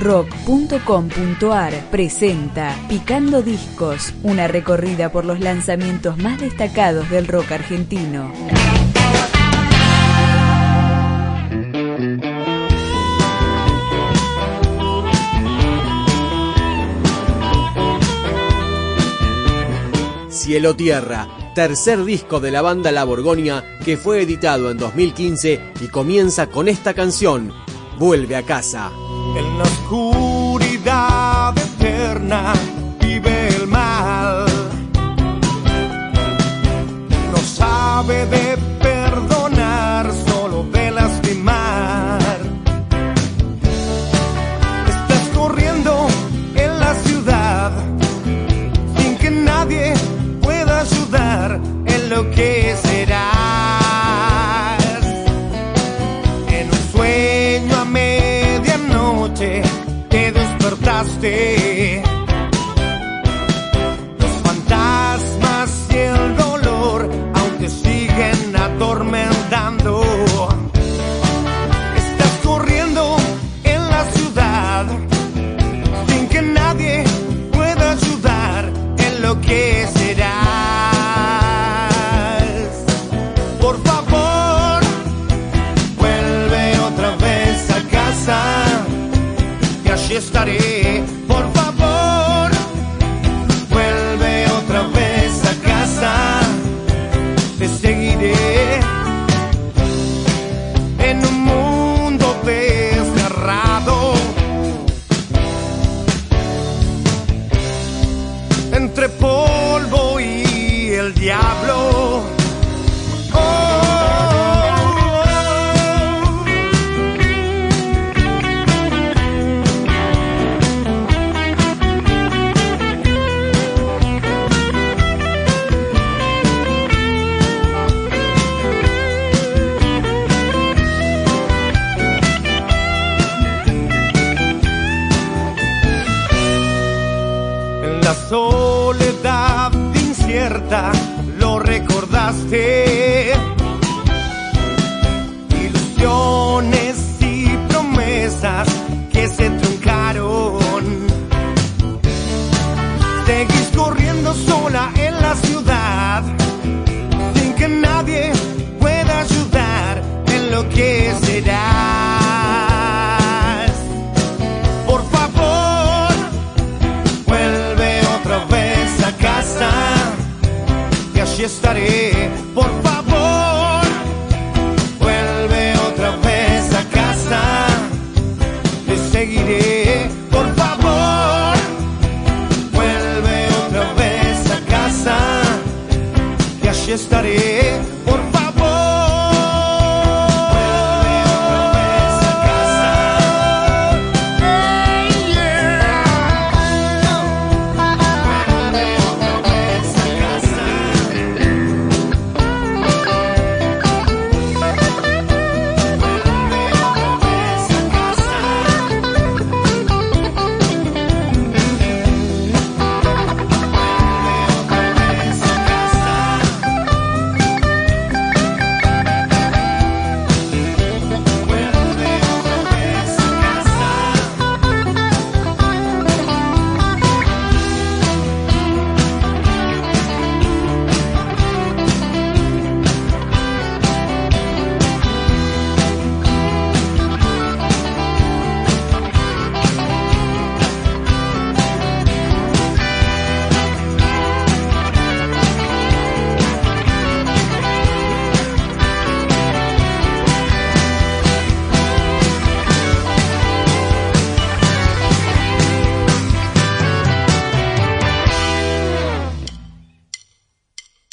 rock.com.ar presenta Picando Discos, una recorrida por los lanzamientos más destacados del rock argentino. Cielo Tierra, tercer disco de la banda La Borgoña que fue editado en 2015 y comienza con esta canción, Vuelve a casa. En la oscuridad eterna vive el mal. No sabe de despertaste. Los diablo. Soledad incierta lo recordaste.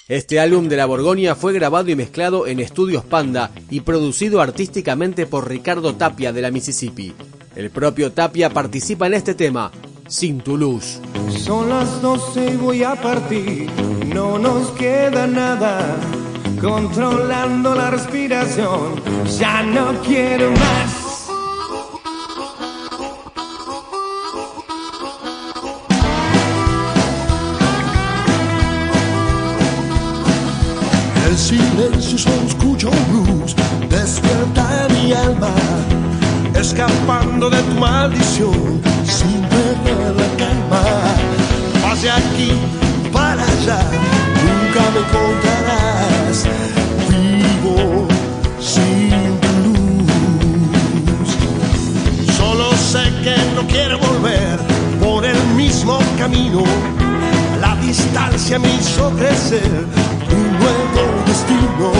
Este álbum de La Borgoña fue grabado y mezclado en Estudios Panda y producido artísticamente por Ricardo Tapia de la Mississippi. El propio Tapia participa en este tema, Sin tu luz. Son las doce y voy a partir, no nos queda nada. Controlando la respiración, ya no quiero más. Escapando de tu maldición, sin perder la calma. Vas aquí para allá, nunca me encontrarás vivo sin tu luz. Solo sé que no quiero volver por el mismo camino. La distancia me hizo crecer un nuevo destino.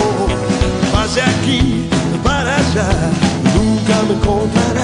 Vas de aquí para allá, nunca me encontrarás,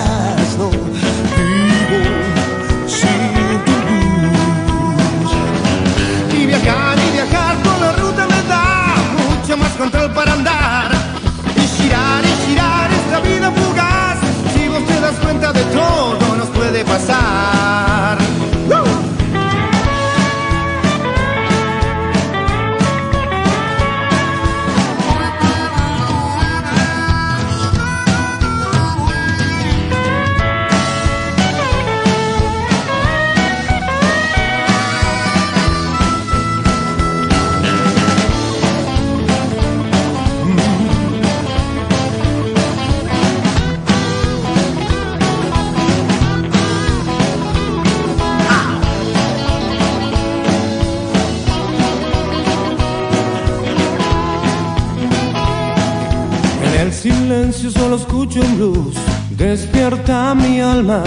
solo escucho un blues, despierta mi alma,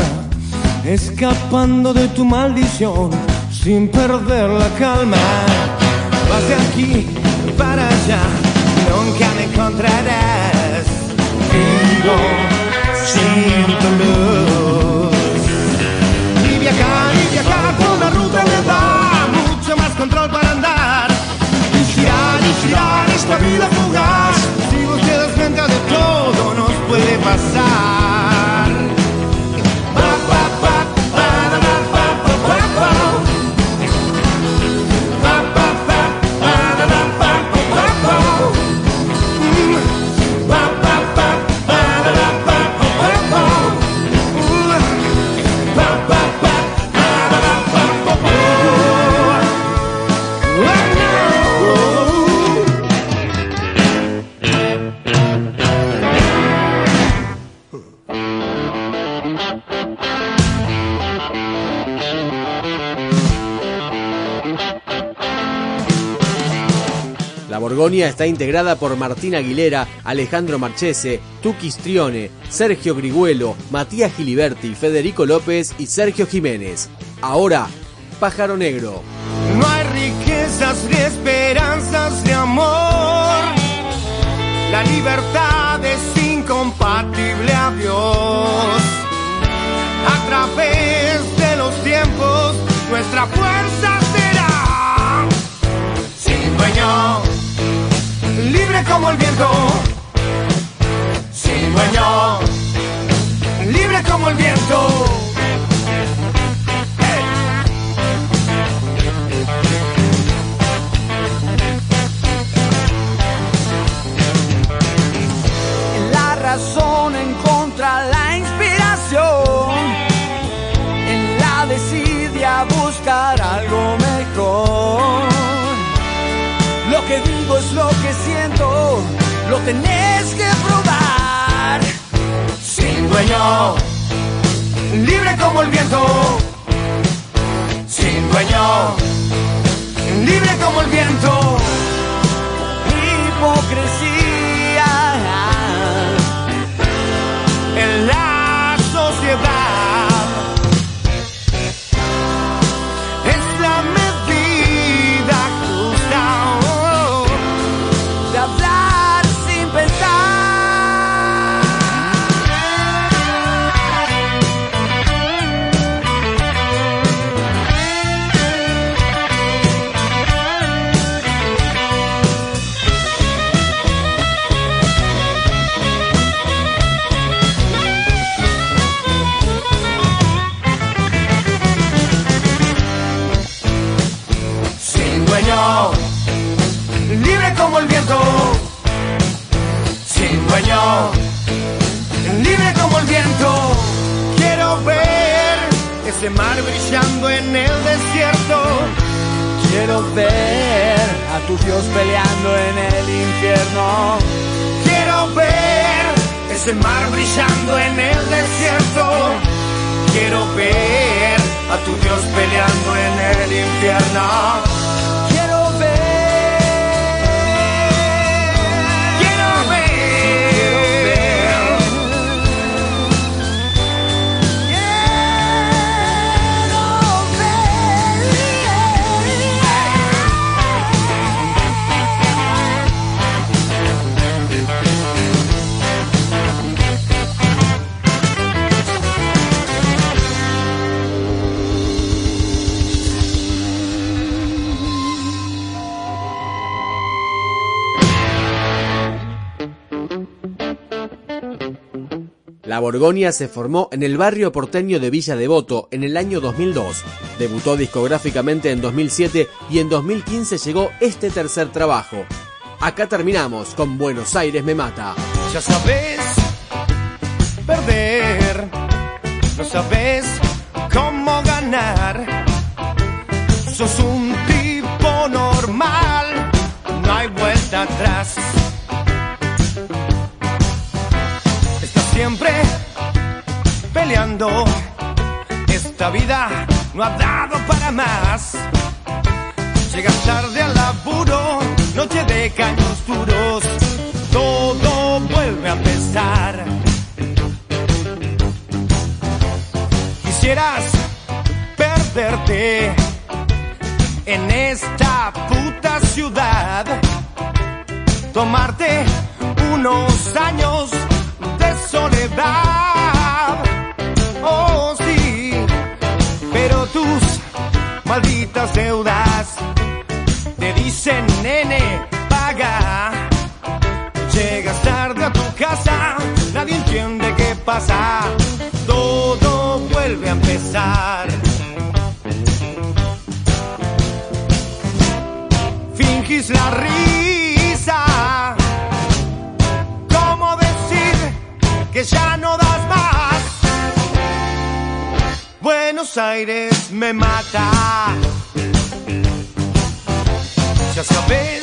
escapando de tu maldición, sin perder la calma. Vas de aquí para allá, nunca me encontrarás, vivo sin tu luz. Y viajar y viajar por la ruta me da mucho más control para andar. Y girar y girar esta vida fugaz. Si vos te das cuenta de todo, nos La Borgonia está integrada por Martín Aguilera, Alejandro Marchese, Tuki Strione, Sergio Griguelo, Matías Giliberti, Federico López y Sergio Jiménez. Ahora, Pájaro Negro. No hay riquezas ni esperanzas de amor. La libertad como el viento. Sin dueño, libre como el viento. En la razón encontra la inspiración. En la desidia buscar algo mejor. Es lo que siento. Lo tenés que probar. sin dueño, libre como el viento, sin dueño, libre como el viento. Quiero ver a tu Dios peleando en el infierno. Quiero ver ese mar brillando en el desierto. Quiero ver a tu Dios peleando en el infierno. La Borgonia se formó en el barrio porteño de Villa Devoto en el año 2002. Debutó discográficamente en 2007 y en 2015 llegó este tercer trabajo. Acá terminamos con Buenos Aires me mata. Ya sabes perder, no sabes cómo ganar. Sos un tipo normal, no hay vuelta atrás. Siempre peleando. Esta vida no ha dado para más. Llegas tarde al laburo, noche de caños duros, todo vuelve a empezar. Quisieras perderte en esta puta ciudad, tomarte unos años Oh, sí, pero tus malditas deudas te dicen, nene, paga. Llegas tarde a tu casa, nadie entiende qué pasa. Todo vuelve a empezar. Fingís la risa que ya no das más. Buenos Aires me mata. Ya sabes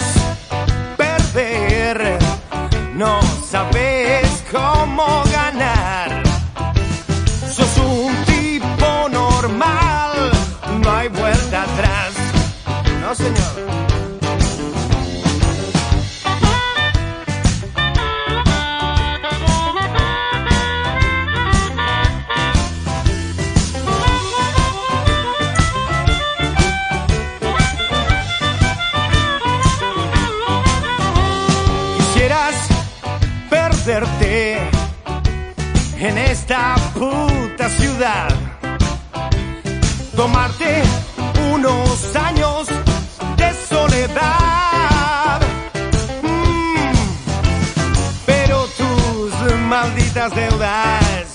malditas deudas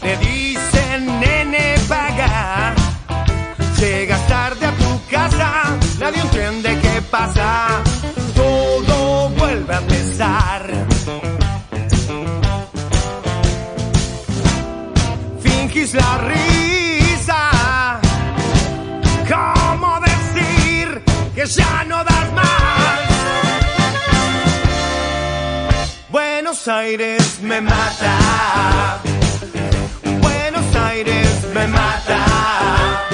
te dicen, nene, paga. Llegas tarde a tu casa, nadie entiende qué pasa. Todo vuelve a empezar. la risa. ¿Cómo decir que ya no das más? Buenos Aires me mata. Buenos Aires me mata.